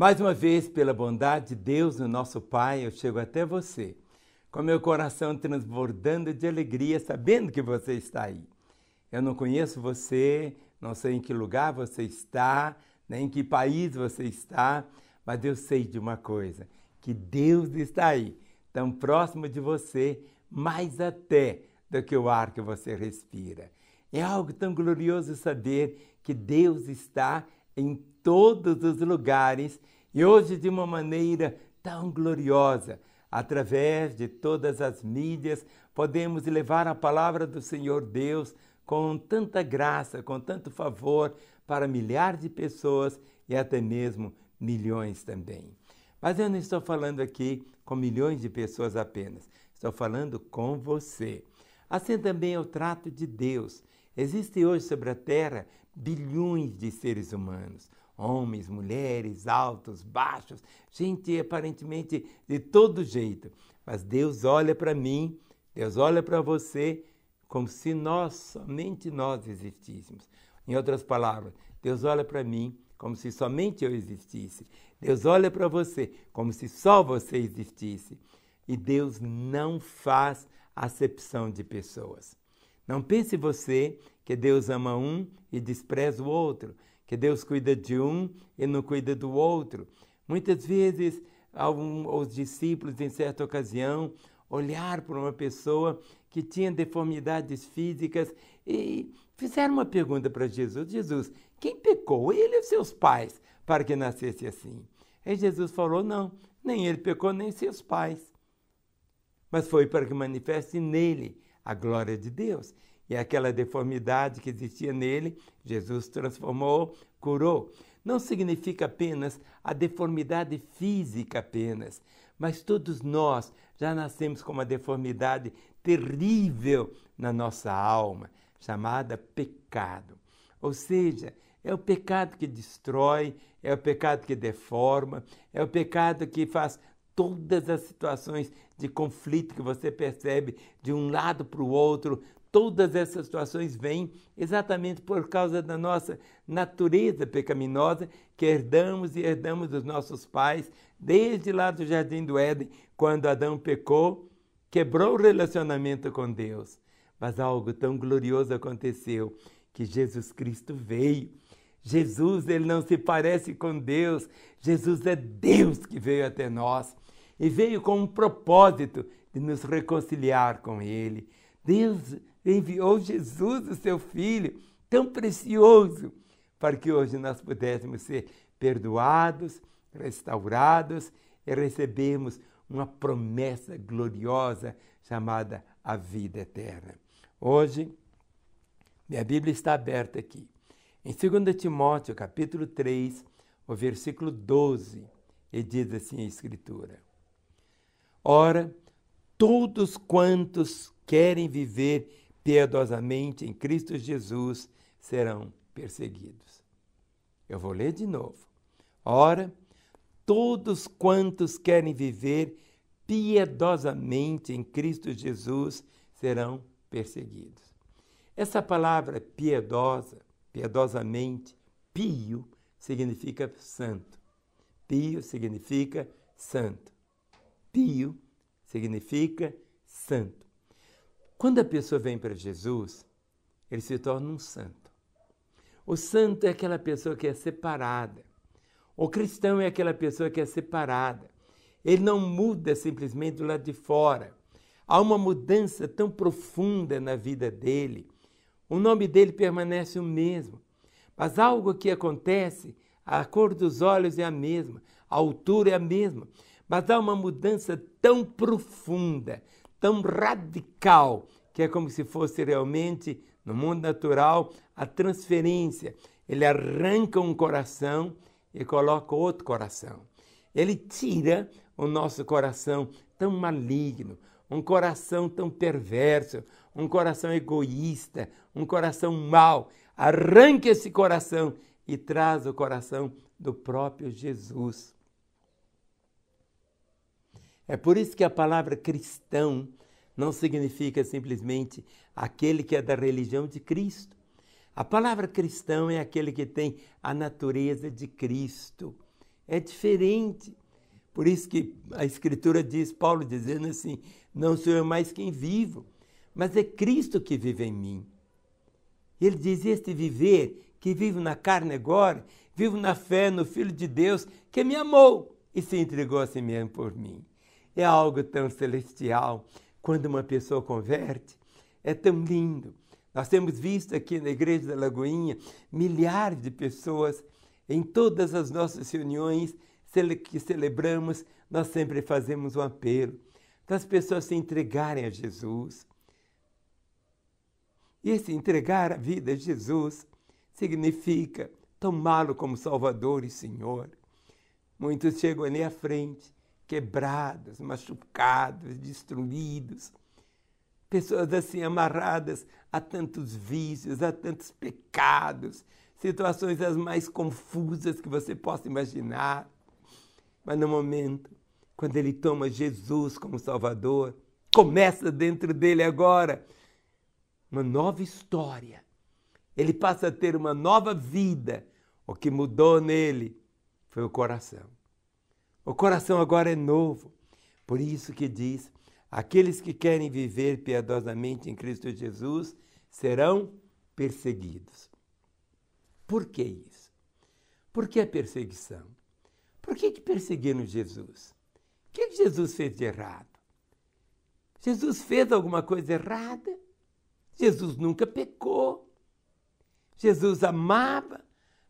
Mais uma vez, pela bondade de Deus, o nosso Pai, eu chego até você, com meu coração transbordando de alegria, sabendo que você está aí. Eu não conheço você, não sei em que lugar você está, nem em que país você está, mas eu sei de uma coisa: que Deus está aí, tão próximo de você, mais até do que o ar que você respira. É algo tão glorioso saber que Deus está em todos os lugares e hoje de uma maneira tão gloriosa. Através de todas as mídias, podemos levar a palavra do Senhor Deus com tanta graça, com tanto favor para milhares de pessoas e até mesmo milhões também. Mas eu não estou falando aqui com milhões de pessoas apenas, estou falando com você. Assim também é o trato de Deus. Existem hoje sobre a terra bilhões de seres humanos, homens, mulheres, altos, baixos, gente aparentemente de todo jeito. Mas Deus olha para mim, Deus olha para você como se nós, somente nós existíssemos. Em outras palavras, Deus olha para mim como se somente eu existisse. Deus olha para você como se só você existisse. E Deus não faz acepção de pessoas. Não pense você que Deus ama um e despreza o outro, que Deus cuida de um e não cuida do outro. Muitas vezes, os discípulos, em certa ocasião, olhar para uma pessoa que tinha deformidades físicas e fizeram uma pergunta para Jesus: Jesus, quem pecou, ele ou seus pais, para que nascesse assim? E Jesus falou: Não, nem ele pecou, nem seus pais. Mas foi para que manifeste nele a glória de Deus. E aquela deformidade que existia nele, Jesus transformou, curou. Não significa apenas a deformidade física apenas, mas todos nós já nascemos com uma deformidade terrível na nossa alma, chamada pecado. Ou seja, é o pecado que destrói, é o pecado que deforma, é o pecado que faz todas as situações de conflito que você percebe de um lado para o outro, todas essas situações vêm exatamente por causa da nossa natureza pecaminosa que herdamos e herdamos dos nossos pais, desde lá do jardim do Éden, quando Adão pecou, quebrou o relacionamento com Deus. Mas algo tão glorioso aconteceu que Jesus Cristo veio. Jesus, ele não se parece com Deus. Jesus é Deus que veio até nós e veio com um propósito de nos reconciliar com ele. Deus enviou Jesus, o seu filho, tão precioso, para que hoje nós pudéssemos ser perdoados, restaurados e recebermos uma promessa gloriosa chamada a vida eterna. Hoje, minha Bíblia está aberta aqui. Em 2 Timóteo, capítulo 3, o versículo 12, e diz assim a Escritura: Ora, todos quantos querem viver piedosamente em Cristo Jesus serão perseguidos. Eu vou ler de novo. Ora, todos quantos querem viver piedosamente em Cristo Jesus serão perseguidos. Essa palavra piedosa, piedosamente, pio, significa santo. Pio significa santo. Pio significa santo. Quando a pessoa vem para Jesus, ele se torna um santo. O santo é aquela pessoa que é separada. O cristão é aquela pessoa que é separada. Ele não muda simplesmente do lado de fora. Há uma mudança tão profunda na vida dele. O nome dele permanece o mesmo. Mas algo que acontece, a cor dos olhos é a mesma, a altura é a mesma. Mas há uma mudança tão profunda, tão radical, que é como se fosse realmente, no mundo natural, a transferência. Ele arranca um coração e coloca outro coração. Ele tira o nosso coração tão maligno, um coração tão perverso, um coração egoísta, um coração mau. Arranca esse coração e traz o coração do próprio Jesus. É por isso que a palavra cristão não significa simplesmente aquele que é da religião de Cristo. A palavra cristão é aquele que tem a natureza de Cristo. é diferente. Por isso que a Escritura diz, Paulo dizendo assim: não sou eu mais quem vivo, mas é Cristo que vive em mim. Ele diz: este viver que vivo na carne agora, vivo na fé no Filho de Deus que me amou e se entregou a si mesmo por mim. É algo tão celestial quando uma pessoa converte, é tão lindo. Nós temos visto aqui na Igreja da Lagoinha milhares de pessoas em todas as nossas reuniões que celebramos, nós sempre fazemos um apelo para as pessoas se entregarem a Jesus. E esse entregar a vida a Jesus significa tomá-lo como Salvador e Senhor. Muitos chegam ali à frente, quebrados, machucados, destruídos. Pessoas assim amarradas a tantos vícios, a tantos pecados, situações as mais confusas que você possa imaginar. Mas no momento, quando ele toma Jesus como Salvador, começa dentro dele agora uma nova história. Ele passa a ter uma nova vida. O que mudou nele foi o coração. O coração agora é novo. Por isso que diz: aqueles que querem viver piedosamente em Cristo Jesus serão perseguidos. Por que isso? Por que a perseguição? Por que, que perseguiram Jesus? O que, que Jesus fez de errado? Jesus fez alguma coisa errada? Jesus nunca pecou. Jesus amava,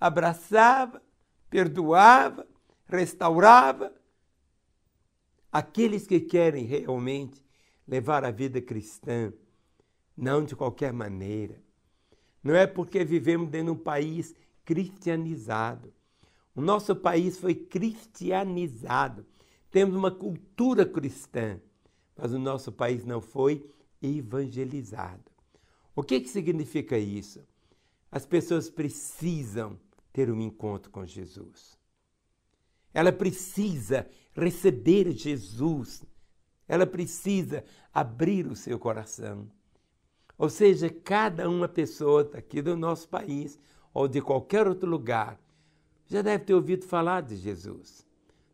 abraçava, perdoava, restaurava. Aqueles que querem realmente levar a vida cristã, não de qualquer maneira. Não é porque vivemos dentro de um país cristianizado. O nosso país foi cristianizado. Temos uma cultura cristã, mas o nosso país não foi evangelizado. O que, que significa isso? As pessoas precisam ter um encontro com Jesus. Ela precisa receber Jesus. Ela precisa abrir o seu coração. Ou seja, cada uma pessoa aqui do nosso país ou de qualquer outro lugar já deve ter ouvido falar de Jesus.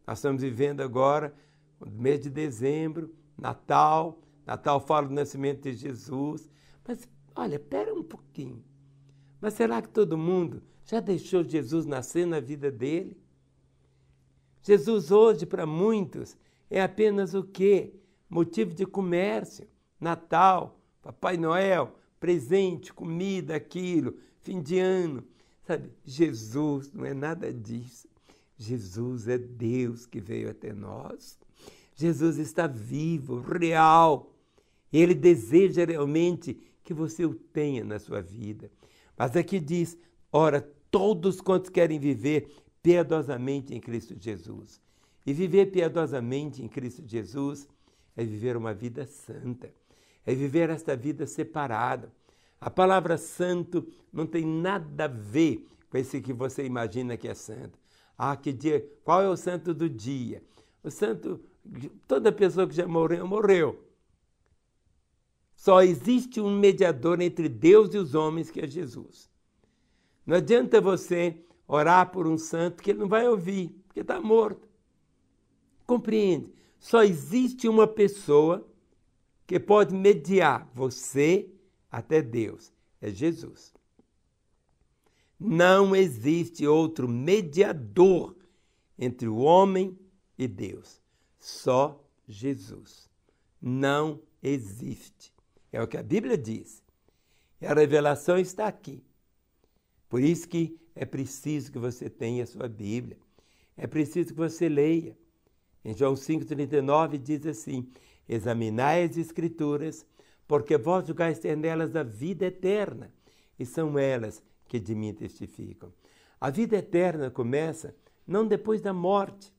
Nós estamos vivendo agora o mês de dezembro, Natal. Natal fala do nascimento de Jesus. Mas olha, espera um pouquinho. Mas será que todo mundo já deixou Jesus nascer na vida dele? Jesus hoje, para muitos, é apenas o quê? Motivo de comércio, Natal, Papai Noel, presente, comida, aquilo, fim de ano. Sabe, Jesus não é nada disso. Jesus é Deus que veio até nós. Jesus está vivo, real. Ele deseja realmente que você o tenha na sua vida. Mas aqui diz: ora, todos quantos querem viver piedosamente em Cristo Jesus. E viver piedosamente em Cristo Jesus é viver uma vida santa, é viver esta vida separada. A palavra santo não tem nada a ver com esse que você imagina que é santo. Ah, que dia, qual é o santo do dia? O santo, toda pessoa que já morreu, morreu. Só existe um mediador entre Deus e os homens, que é Jesus. Não adianta você orar por um santo que ele não vai ouvir, porque está morto. Compreende? Só existe uma pessoa que pode mediar você até Deus. É Jesus. Não existe outro mediador entre o homem e Deus. Só Jesus. Não existe. É o que a Bíblia diz. E a revelação está aqui. Por isso que é preciso que você tenha a sua Bíblia. É preciso que você leia. Em João 5,39 diz assim: Examinai as Escrituras, porque vós julgais ter nelas a vida eterna, e são elas que de mim testificam. A vida eterna começa não depois da morte.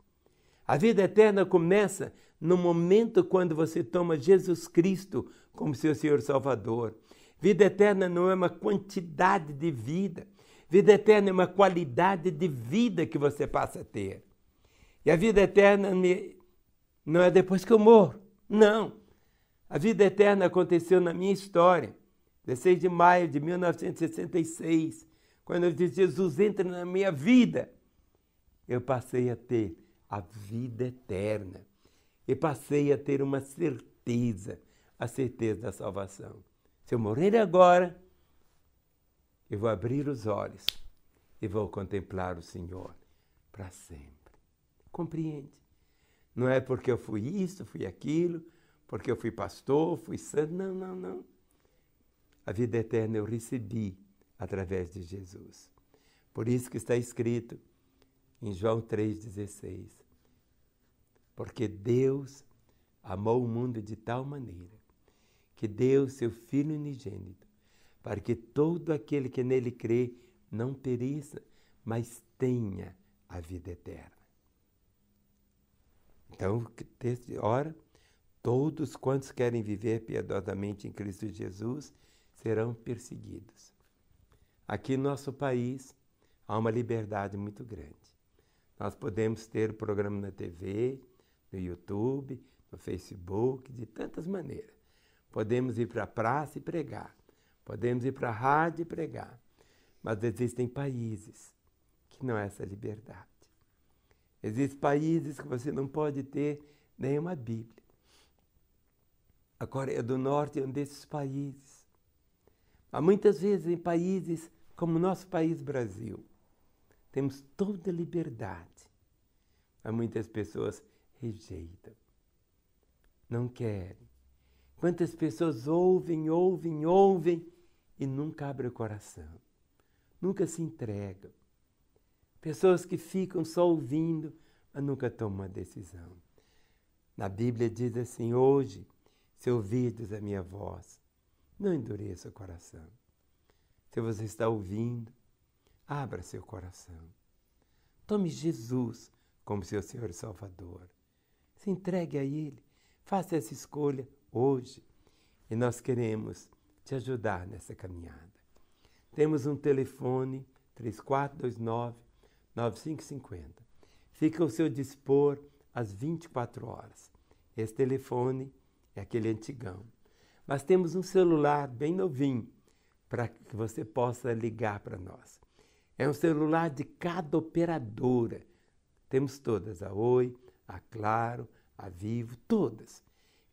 A vida eterna começa no momento quando você toma Jesus Cristo como seu Senhor Salvador. Vida eterna não é uma quantidade de vida. Vida eterna é uma qualidade de vida que você passa a ter. E a vida eterna não é depois que eu morro. Não. A vida eterna aconteceu na minha história. 16 de maio de 1966, quando eu disse, Jesus entra na minha vida. eu passei a ter a vida eterna. E passei a ter uma certeza, a certeza da salvação. Se eu morrer agora, eu vou abrir os olhos e vou contemplar o Senhor para sempre. Compreende? Não é porque eu fui isso, fui aquilo, porque eu fui pastor, fui santo. Não, não, não. A vida eterna eu recebi através de Jesus. Por isso que está escrito em João 3,16. Porque Deus amou o mundo de tal maneira que deu seu Filho unigênito, para que todo aquele que nele crê não pereça, mas tenha a vida eterna. Então, ora, todos quantos querem viver piedosamente em Cristo Jesus serão perseguidos. Aqui no nosso país há uma liberdade muito grande. Nós podemos ter o programa na TV, no YouTube, no Facebook, de tantas maneiras. Podemos ir para a praça e pregar. Podemos ir para a rádio e pregar. Mas existem países que não é essa liberdade. Existem países que você não pode ter nenhuma Bíblia. A Coreia do Norte é um desses países. Há muitas vezes em países como o nosso país Brasil, temos toda a liberdade. Mas muitas pessoas rejeitam, não querem. Quantas pessoas ouvem, ouvem, ouvem e nunca abrem o coração, nunca se entregam. Pessoas que ficam só ouvindo, mas nunca tomam uma decisão. Na Bíblia diz assim: hoje, se ouvides a minha voz, não endureça o coração. Se você está ouvindo, abra seu coração. Tome Jesus como seu Senhor e Salvador. Se entregue a Ele. Faça essa escolha hoje. E nós queremos te ajudar nessa caminhada. Temos um telefone 3429 9550. Fica ao seu dispor às 24 horas. Esse telefone é aquele antigão. Mas temos um celular bem novinho para que você possa ligar para nós. É um celular de cada operadora. Temos todas, a Oi, a Claro, a Vivo, todas.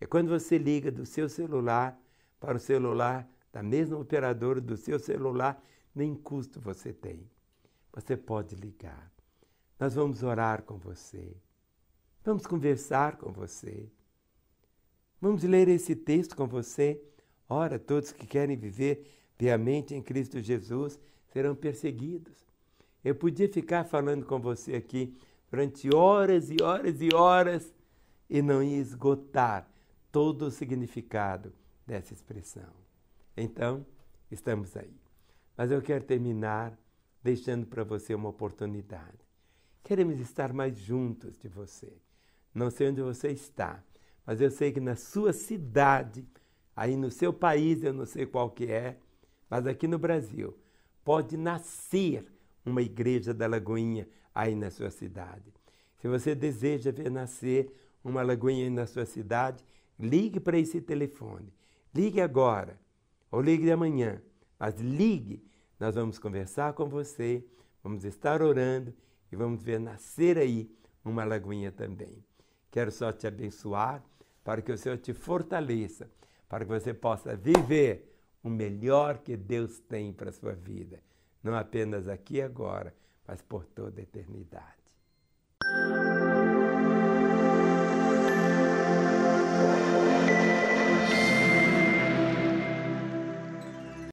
É quando você liga do seu celular para o celular da mesma operadora do seu celular, nem custo você tem você pode ligar. Nós vamos orar com você. Vamos conversar com você. Vamos ler esse texto com você. Ora, todos que querem viver piamente em Cristo Jesus serão perseguidos. Eu podia ficar falando com você aqui durante horas e horas e horas e não ia esgotar todo o significado dessa expressão. Então, estamos aí. Mas eu quero terminar deixando para você uma oportunidade. Queremos estar mais juntos de você. Não sei onde você está, mas eu sei que na sua cidade, aí no seu país, eu não sei qual que é, mas aqui no Brasil, pode nascer uma igreja da Lagoinha aí na sua cidade. Se você deseja ver nascer uma Lagoinha na sua cidade, ligue para esse telefone. Ligue agora ou ligue amanhã, mas ligue nós vamos conversar com você, vamos estar orando e vamos ver nascer aí uma lagoinha também. Quero só te abençoar para que o Senhor te fortaleça, para que você possa viver o melhor que Deus tem para a sua vida, não apenas aqui e agora, mas por toda a eternidade.